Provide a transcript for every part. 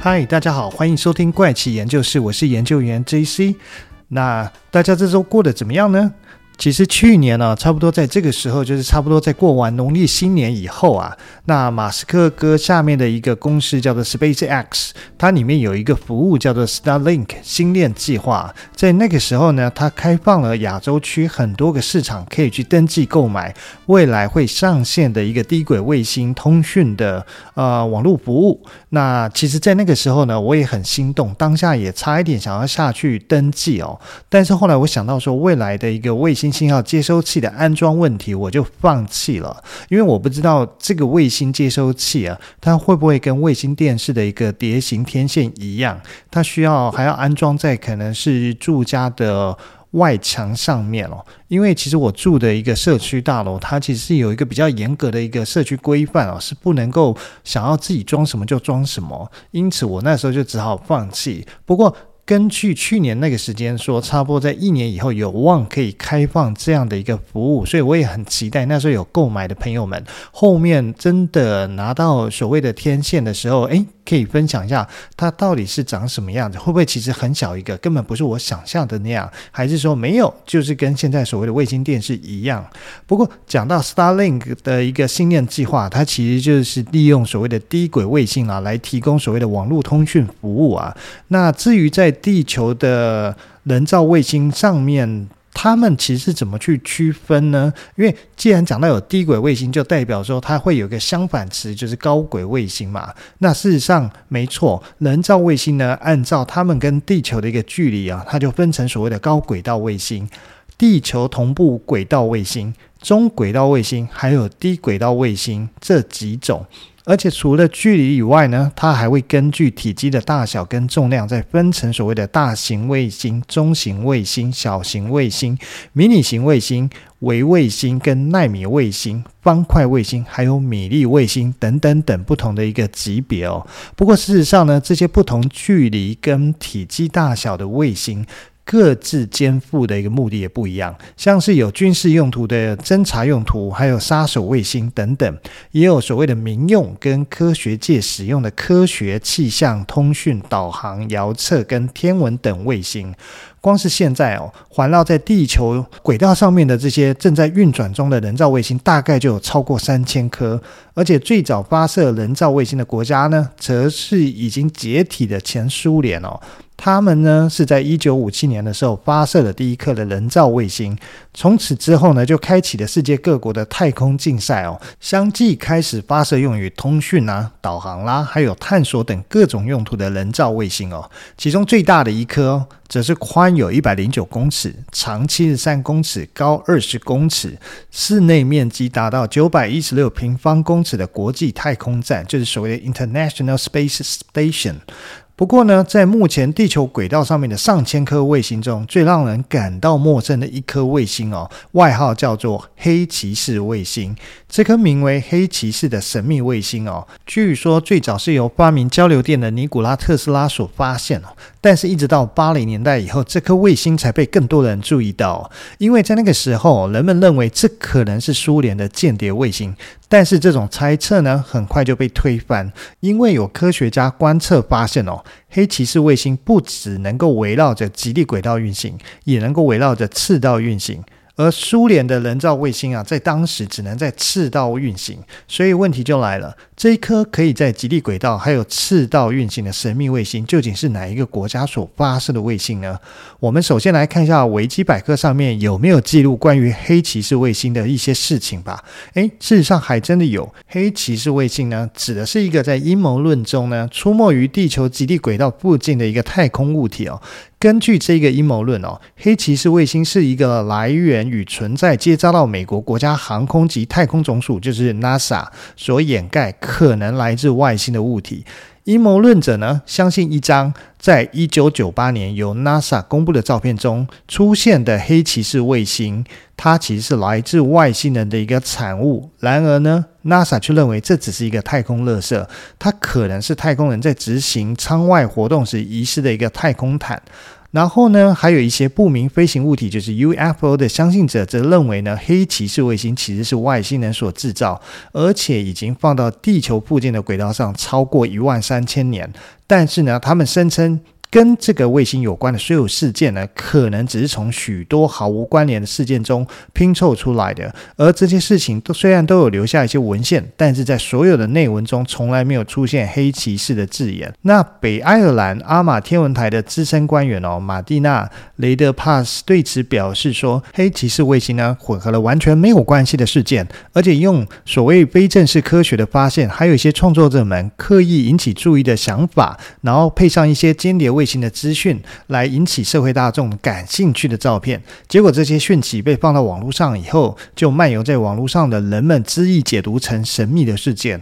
嗨，大家好，欢迎收听怪奇研究室，我是研究员 JC。那大家这周过得怎么样呢？其实去年呢、差不多在这个时候，就是差不多在过完农历新年以后啊，那马斯克哥下面的一个公司叫做 SpaceX，它里面有一个服务叫做 Starlink 星链计划，在那个时候呢，它开放了亚洲区很多个市场可以去登记购买未来会上线的一个低轨卫星通讯的呃网络服务。那其实，在那个时候呢，我也很心动，当下也差一点想要下去登记哦，但是后来我想到说，未来的一个卫星信号接收器的安装问题，我就放弃了，因为我不知道这个卫星接收器啊，它会不会跟卫星电视的一个碟形天线一样，它需要还要安装在可能是住家的外墙上面哦。因为其实我住的一个社区大楼，它其实是有一个比较严格的一个社区规范哦，是不能够想要自己装什么就装什么，因此我那时候就只好放弃。不过，根据去年那个时间说，差不多在一年以后有望可以开放这样的一个服务，所以我也很期待那时候有购买的朋友们，后面真的拿到所谓的天线的时候，诶，可以分享一下它到底是长什么样子，会不会其实很小一个，根本不是我想象的那样，还是说没有，就是跟现在所谓的卫星电视一样？不过讲到 Starlink 的一个星链计划，它其实就是利用所谓的低轨卫星啊，来提供所谓的网络通讯服务啊。那至于在地球的人造卫星上面，他们其实怎么去区分呢？因为既然讲到有低轨卫星，就代表说它会有一个相反词，就是高轨卫星嘛。那事实上没错，人造卫星呢，按照他们跟地球的一个距离啊，它就分成所谓的高轨道卫星、地球同步轨道卫星、中轨道卫星，还有低轨道卫星这几种。而且除了距离以外呢，它还会根据体积的大小跟重量，再分成所谓的大型卫星、中型卫星、小型卫星、迷你型卫星、微卫星跟奈米卫星、方块卫星，还有米粒卫星等等等不同的一个级别哦。不过事实上呢，这些不同距离跟体积大小的卫星，各自肩负的一个目的也不一样，像是有军事用途的侦察用途，还有杀手卫星等等，也有所谓的民用跟科学界使用的科学气象、通讯、导航、遥测跟天文等卫星。光是现在哦，环绕在地球轨道上面的这些正在运转中的人造卫星，大概就有超过三千颗。而且最早发射人造卫星的国家呢，则是已经解体的前苏联哦。他们呢是在一九五七年的时候发射了第一颗的人造卫星。从此之后呢，就开启了世界各国的太空竞赛哦，相继开始发射用于通讯啊、导航啦，还有探索等各种用途的人造卫星哦。其中最大的一颗哦。则是宽有一百零九公尺，长七十三公尺，高二十公尺，室内面积达到九百一十六平方公尺的国际太空站，就是所谓的 International Space Station。不过呢，在目前地球轨道上面的上千颗卫星中，最让人感到陌生的一颗卫星哦，外号叫做黑骑士卫星。这颗名为黑骑士的神秘卫星哦，据说最早是由发明交流电的尼古拉特斯拉所发现哦，但是一直到八零年代以后，这颗卫星才被更多人注意到，因为在那个时候，人们认为这可能是苏联的间谍卫星。但是这种猜测呢，很快就被推翻，因为有科学家观测发现哦，黑骑士卫星不只能够围绕着极地轨道运行，也能够围绕着赤道运行。而苏联的人造卫星啊，在当时只能在赤道运行，所以问题就来了：这一颗可以在极地轨道还有赤道运行的神秘卫星，究竟是哪一个国家所发射的卫星呢？我们首先来看一下维基百科上面有没有记录关于黑骑士卫星的一些事情吧。诶，事实上还真的有。黑骑士卫星呢，指的是一个在阴谋论中呢，出没于地球极地轨道附近的一个太空物体哦。根据这个阴谋论哦，黑骑士卫星是一个来源与存在皆遭到美国国家航空及太空总署，就是 NASA 所掩盖，可能来自外星的物体。阴谋论者呢，相信一张在一九九八年由 NASA 公布的照片中出现的黑骑士卫星，它其实是来自外星人的一个产物。然而呢，NASA 却认为这只是一个太空垃圾，它可能是太空人在执行舱外活动时遗失的一个太空毯。然后呢，还有一些不明飞行物体，就是 UFO 的相信者，则认为呢，黑骑士卫星其实是外星人所制造，而且已经放到地球附近的轨道上超过一万三千年。但是呢，他们声称。跟这个卫星有关的所有事件呢，可能只是从许多毫无关联的事件中拼凑出来的。而这些事情都虽然都有留下一些文献，但是在所有的内文中从来没有出现黑骑士的字眼。那北爱尔兰阿玛天文台的资深官员哦，马蒂娜雷德帕斯对此表示说，黑骑士卫星呢混合了完全没有关系的事件，而且用所谓非正式科学的发现，还有一些创作者们刻意引起注意的想法，然后配上一些间谍。卫星的资讯来引起社会大众感兴趣的照片，结果这些讯息被放到网络上以后，就漫游在网络上的人们恣意解读成神秘的事件。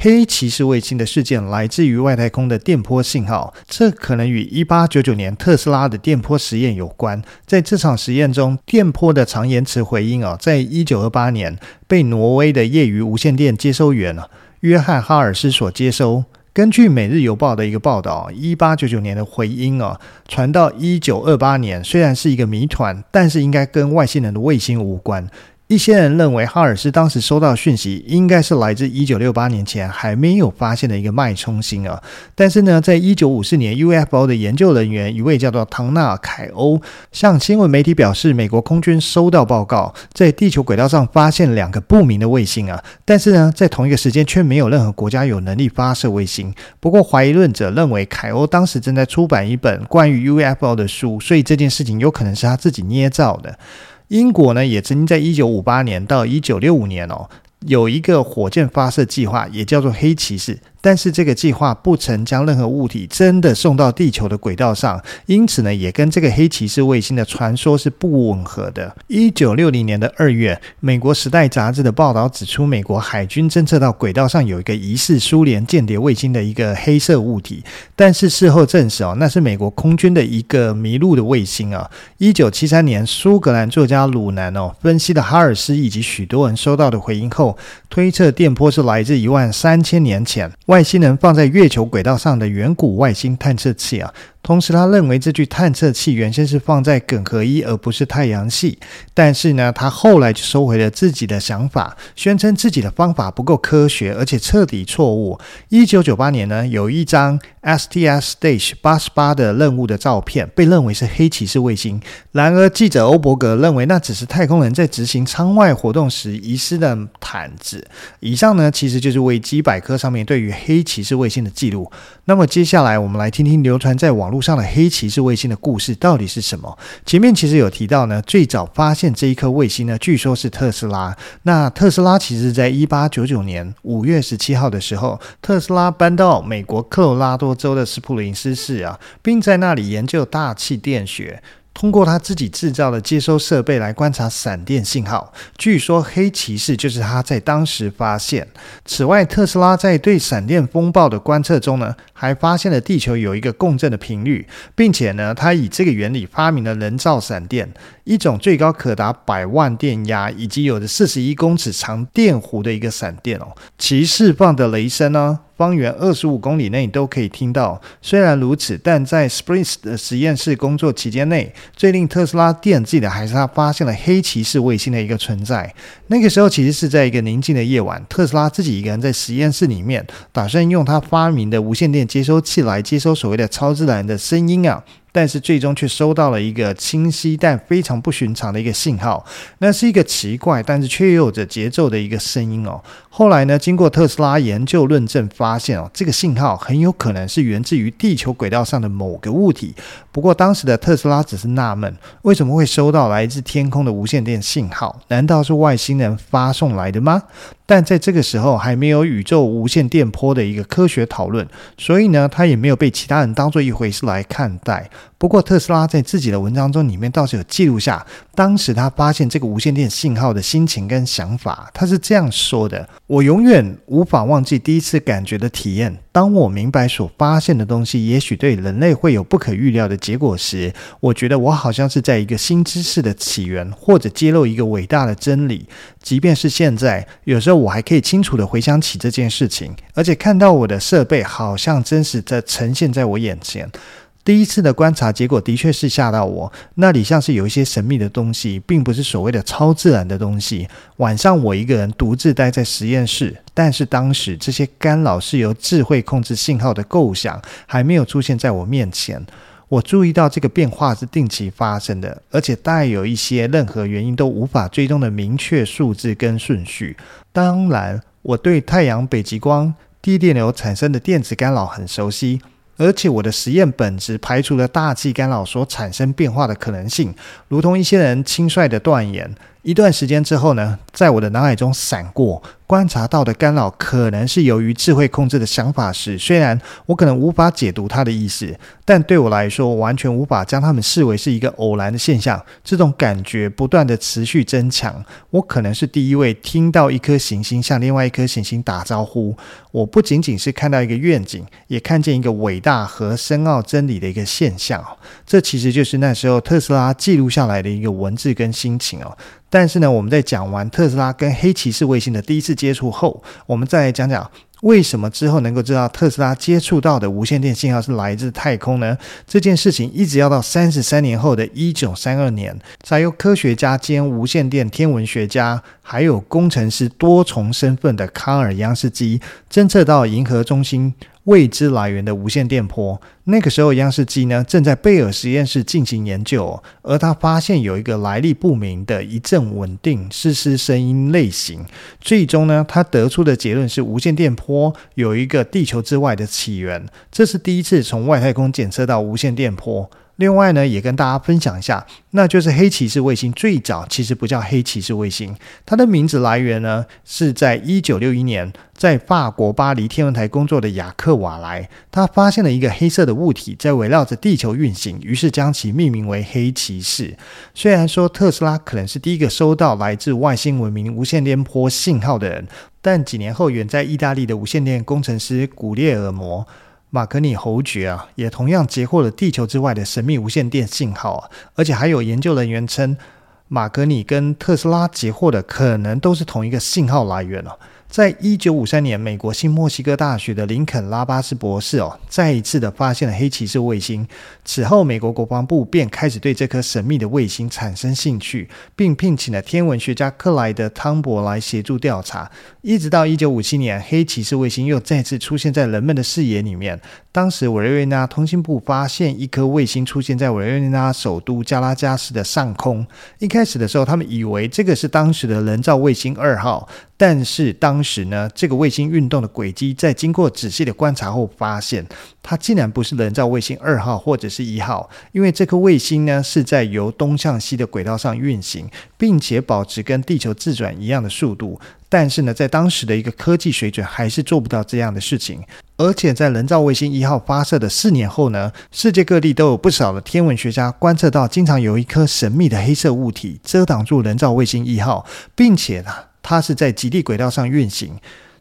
黑骑士卫星的事件来自于外太空的电波信号，这可能与一八九九年特斯拉的电波实验有关。在这场实验中，电波的长延迟回音啊，在一九二八年被挪威的业余无线电接收员约翰哈尔斯所接收。根据《每日邮报》的一个报道，一八九九年的回音啊，传到一九二八年，虽然是一个谜团，但是应该跟外星人的卫星无关。一些人认为，哈尔斯当时收到讯息，应该是来自一九六八年前还没有发现的一个脉冲星啊。但是呢，在一九五四年，UFO 的研究人员一位叫做唐纳凯欧向新闻媒体表示，美国空军收到报告，在地球轨道上发现两个不明的卫星啊。但是呢，在同一个时间却没有任何国家有能力发射卫星。不过，怀疑论者认为，凯欧当时正在出版一本关于 UFO 的书，所以这件事情有可能是他自己捏造的。英国呢，也曾经在一九五八年到一九六五年哦，有一个火箭发射计划，也叫做黑骑士。但是这个计划不曾将任何物体真的送到地球的轨道上，因此呢，也跟这个黑骑士卫星的传说是不吻合的。一九六零年的二月，美国《时代》杂志的报道指出，美国海军侦测到轨道上有一个疑似苏联间谍卫星的一个黑色物体，但是事后证实哦，那是美国空军的一个迷路的卫星啊。一九七三年，苏格兰作家鲁南哦分析了哈尔斯以及许多人收到的回音后，推测电波是来自一万三千年前。外星人放在月球轨道上的远古外星探测器啊。同时，他认为这具探测器原先是放在艮合一，而不是太阳系。但是呢，他后来就收回了自己的想法，宣称自己的方法不够科学，而且彻底错误。一九九八年呢，有一张 STS Stage 八十八的任务的照片，被认为是黑骑士卫星。然而，记者欧伯格认为那只是太空人在执行舱外活动时遗失的毯子。以上呢，其实就是维基百科上面对于黑骑士卫星的记录。那么接下来，我们来听听流传在网络上的黑骑士卫星的故事到底是什么？前面其实有提到呢，最早发现这一颗卫星呢，据说是特斯拉。那特斯拉其实在一八九九年五月十七号的时候，特斯拉搬到美国科罗拉多州的斯普林斯市啊，并在那里研究大气电学。通过他自己制造的接收设备来观察闪电信号，据说黑骑士就是他在当时发现。此外，特斯拉在对闪电风暴的观测中呢，还发现了地球有一个共振的频率，并且呢，他以这个原理发明了人造闪电，一种最高可达百万电压以及有着四十一公尺长电弧的一个闪电哦，其释放的雷声呢。方圆二十五公里内都可以听到。虽然如此，但在 s p r i n t 的实验室工作期间内，最令特斯拉惦记的还是他发现了黑骑士卫星的一个存在。那个时候其实是在一个宁静的夜晚，特斯拉自己一个人在实验室里面，打算用他发明的无线电接收器来接收所谓的超自然的声音啊。但是最终却收到了一个清晰但非常不寻常的一个信号，那是一个奇怪但是却又有着节奏的一个声音哦。后来呢，经过特斯拉研究论证，发现哦，这个信号很有可能是源自于地球轨道上的某个物体。不过当时的特斯拉只是纳闷，为什么会收到来自天空的无线电信号？难道是外星人发送来的吗？但在这个时候还没有宇宙无线电波的一个科学讨论，所以呢，他也没有被其他人当做一回事来看待。不过，特斯拉在自己的文章中里面倒是有记录下当时他发现这个无线电信号的心情跟想法。他是这样说的：“我永远无法忘记第一次感觉的体验。当我明白所发现的东西也许对人类会有不可预料的结果时，我觉得我好像是在一个新知识的起源，或者揭露一个伟大的真理。即便是现在，有时候我还可以清楚地回想起这件事情，而且看到我的设备好像真实地呈现在我眼前。”第一次的观察结果的确是吓到我，那里像是有一些神秘的东西，并不是所谓的超自然的东西。晚上我一个人独自待在实验室，但是当时这些干扰是由智慧控制信号的构想还没有出现在我面前。我注意到这个变化是定期发生的，而且带有一些任何原因都无法追踪的明确数字跟顺序。当然，我对太阳北极光低电流产生的电子干扰很熟悉，而且我的实验本质排除了大气干扰所产生变化的可能性，如同一些人轻率的断言。一段时间之后呢，在我的脑海中闪过。观察到的干扰可能是由于智慧控制的想法时，虽然我可能无法解读它的意思，但对我来说，完全无法将它们视为是一个偶然的现象。这种感觉不断地持续增强。我可能是第一位听到一颗行星向另外一颗行星打招呼。我不仅仅是看到一个愿景，也看见一个伟大和深奥真理的一个现象。这其实就是那时候特斯拉记录下来的一个文字跟心情哦。但是呢，我们在讲完特斯拉跟黑骑士卫星的第一次接触后，我们再来讲讲为什么之后能够知道特斯拉接触到的无线电信号是来自太空呢？这件事情一直要到三十三年后的一九三二年，才由科学家兼无线电天文学家还有工程师多重身份的卡尔杨斯基侦测到银河中心。未知来源的无线电波。那个时候，杨士基呢正在贝尔实验室进行研究，而他发现有一个来历不明的一阵稳定嘶嘶声音类型。最终呢，他得出的结论是无线电波有一个地球之外的起源。这是第一次从外太空检测到无线电波。另外呢，也跟大家分享一下，那就是黑骑士卫星最早其实不叫黑骑士卫星，它的名字来源呢是在一九六一年，在法国巴黎天文台工作的雅克瓦莱，他发现了一个黑色的物体在围绕着地球运行，于是将其命名为黑骑士。虽然说特斯拉可能是第一个收到来自外星文明无线电波信号的人，但几年后远在意大利的无线电工程师古列尔摩。马格尼侯爵啊，也同样截获了地球之外的神秘无线电信号啊，而且还有研究人员称，马格尼跟特斯拉截获的可能都是同一个信号来源哦。在一九五三年，美国新墨西哥大学的林肯拉巴斯博士哦，再一次的发现了黑骑士卫星。此后，美国国防部便开始对这颗神秘的卫星产生兴趣，并聘请了天文学家克莱德汤博来协助调查。一直到一九五七年，黑骑士卫星又再次出现在人们的视野里面。当时，委内瑞拉通信部发现一颗卫星出现在委内瑞拉首都加拉加斯的上空。一开始的时候，他们以为这个是当时的人造卫星二号。但是当时呢，这个卫星运动的轨迹，在经过仔细的观察后，发现它竟然不是人造卫星二号或者是一号，因为这颗卫星呢是在由东向西的轨道上运行，并且保持跟地球自转一样的速度。但是呢，在当时的一个科技水准，还是做不到这样的事情。而且在人造卫星一号发射的四年后呢，世界各地都有不少的天文学家观测到，经常有一颗神秘的黑色物体遮挡住人造卫星一号，并且呢。它是在极地轨道上运行，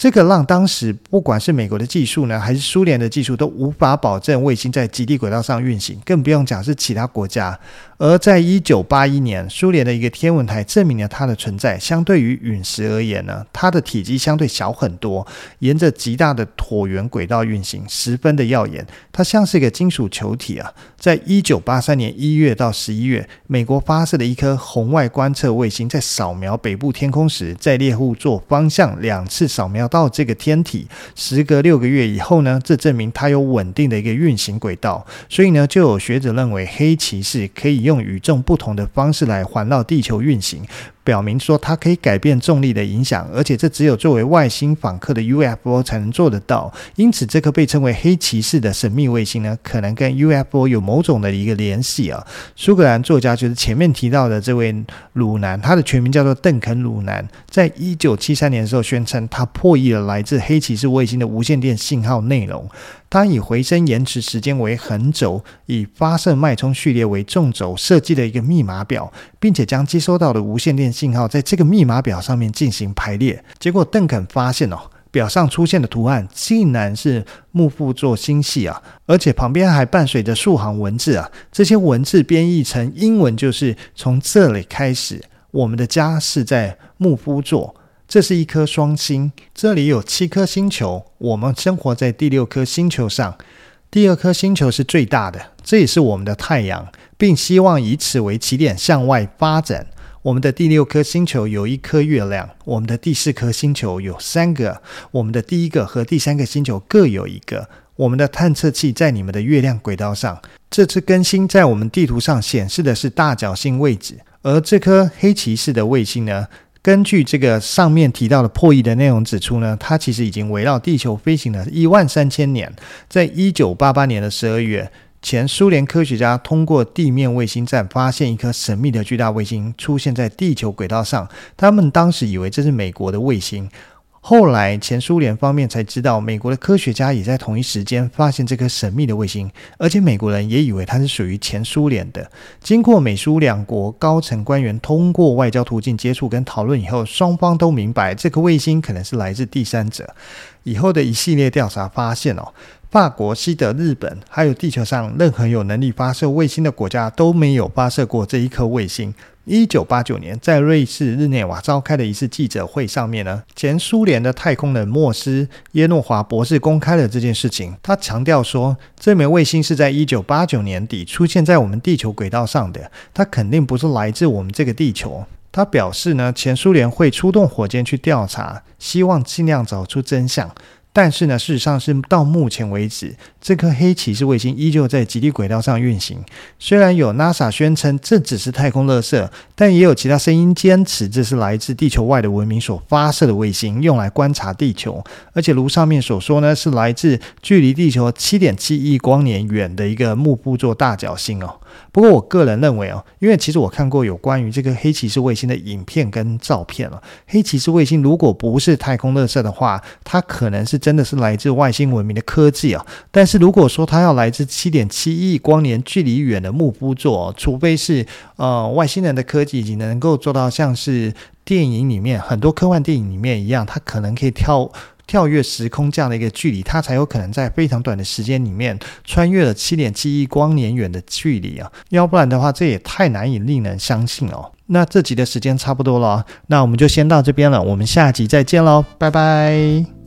这个让当时不管是美国的技术呢，还是苏联的技术，都无法保证卫星在极地轨道上运行，更不用讲是其他国家。而在一九八一年，苏联的一个天文台证明了它的存在。相对于陨石而言呢，它的体积相对小很多，沿着极大的椭圆轨道运行，十分的耀眼。它像是一个金属球体啊。在一九八三年一月到十一月，美国发射的一颗红外观测卫星在扫描北部天空时，在猎户座方向两次扫描到这个天体。时隔六个月以后呢，这证明它有稳定的一个运行轨道。所以呢，就有学者认为黑骑士可以用。与众不同的方式来环绕地球运行。表明说它可以改变重力的影响，而且这只有作为外星访客的 UFO 才能做得到。因此，这颗被称为黑骑士的神秘卫星呢，可能跟 UFO 有某种的一个联系啊。苏格兰作家就是前面提到的这位鲁南，他的全名叫做邓肯·鲁南，在一九七三年的时候宣称他破译了来自黑骑士卫星的无线电信号内容。他以回声延迟时间为横轴，以发射脉冲序列为纵轴，设计了一个密码表，并且将接收到的无线电信号在这个密码表上面进行排列，结果邓肯发现哦，表上出现的图案竟然是牧夫座星系啊，而且旁边还伴随着数行文字啊，这些文字编译成英文就是从这里开始，我们的家是在牧夫座，这是一颗双星，这里有七颗星球，我们生活在第六颗星球上。第二颗星球是最大的，这也是我们的太阳，并希望以此为起点向外发展。我们的第六颗星球有一颗月亮，我们的第四颗星球有三个，我们的第一个和第三个星球各有一个。我们的探测器在你们的月亮轨道上。这次更新在我们地图上显示的是大角星位置，而这颗黑骑士的卫星呢，根据这个上面提到的破译的内容指出呢，它其实已经围绕地球飞行了一万三千年。在一九八八年的十二月，前苏联科学家通过地面卫星站发现一颗神秘的巨大卫星出现在地球轨道上，他们当时以为这是美国的卫星。后来，前苏联方面才知道，美国的科学家也在同一时间发现这颗神秘的卫星，而且美国人也以为它是属于前苏联的。经过美苏两国高层官员通过外交途径接触跟讨论以后，双方都明白这颗卫星可能是来自第三者。以后的一系列调查发现哦。法国、西德、日本，还有地球上任何有能力发射卫星的国家都没有发射过这一颗卫星。一九八九年，在瑞士日内瓦召开的一次记者会上面呢，前苏联的太空人莫斯耶诺华博士公开了这件事情。他强调说，这枚卫星是在一九八九年底出现在我们地球轨道上的，它肯定不是来自我们这个地球。他表示呢，前苏联会出动火箭去调查，希望尽量找出真相。但是呢，事实上是到目前为止，这颗黑骑士卫星依旧在极地轨道上运行。虽然有 NASA 宣称这只是太空垃圾，但也有其他声音坚持这是来自地球外的文明所发射的卫星，用来观察地球。而且如上面所说呢，是来自距离地球七点七亿光年远的一个木布座大角星哦。不过我个人认为哦，因为其实我看过有关于这个黑骑士卫星的影片跟照片了。黑骑士卫星如果不是太空垃圾的话，它可能是。真的是来自外星文明的科技啊！但是如果说它要来自七点七亿光年距离远的木夫座，除非是呃外星人的科技已经能够做到像是电影里面很多科幻电影里面一样，它可能可以跳跳跃时空这样的一个距离，它才有可能在非常短的时间里面穿越了七点七亿光年远的距离啊！要不然的话，这也太难以令人相信哦。那这集的时间差不多了，那我们就先到这边了，我们下集再见喽，拜拜。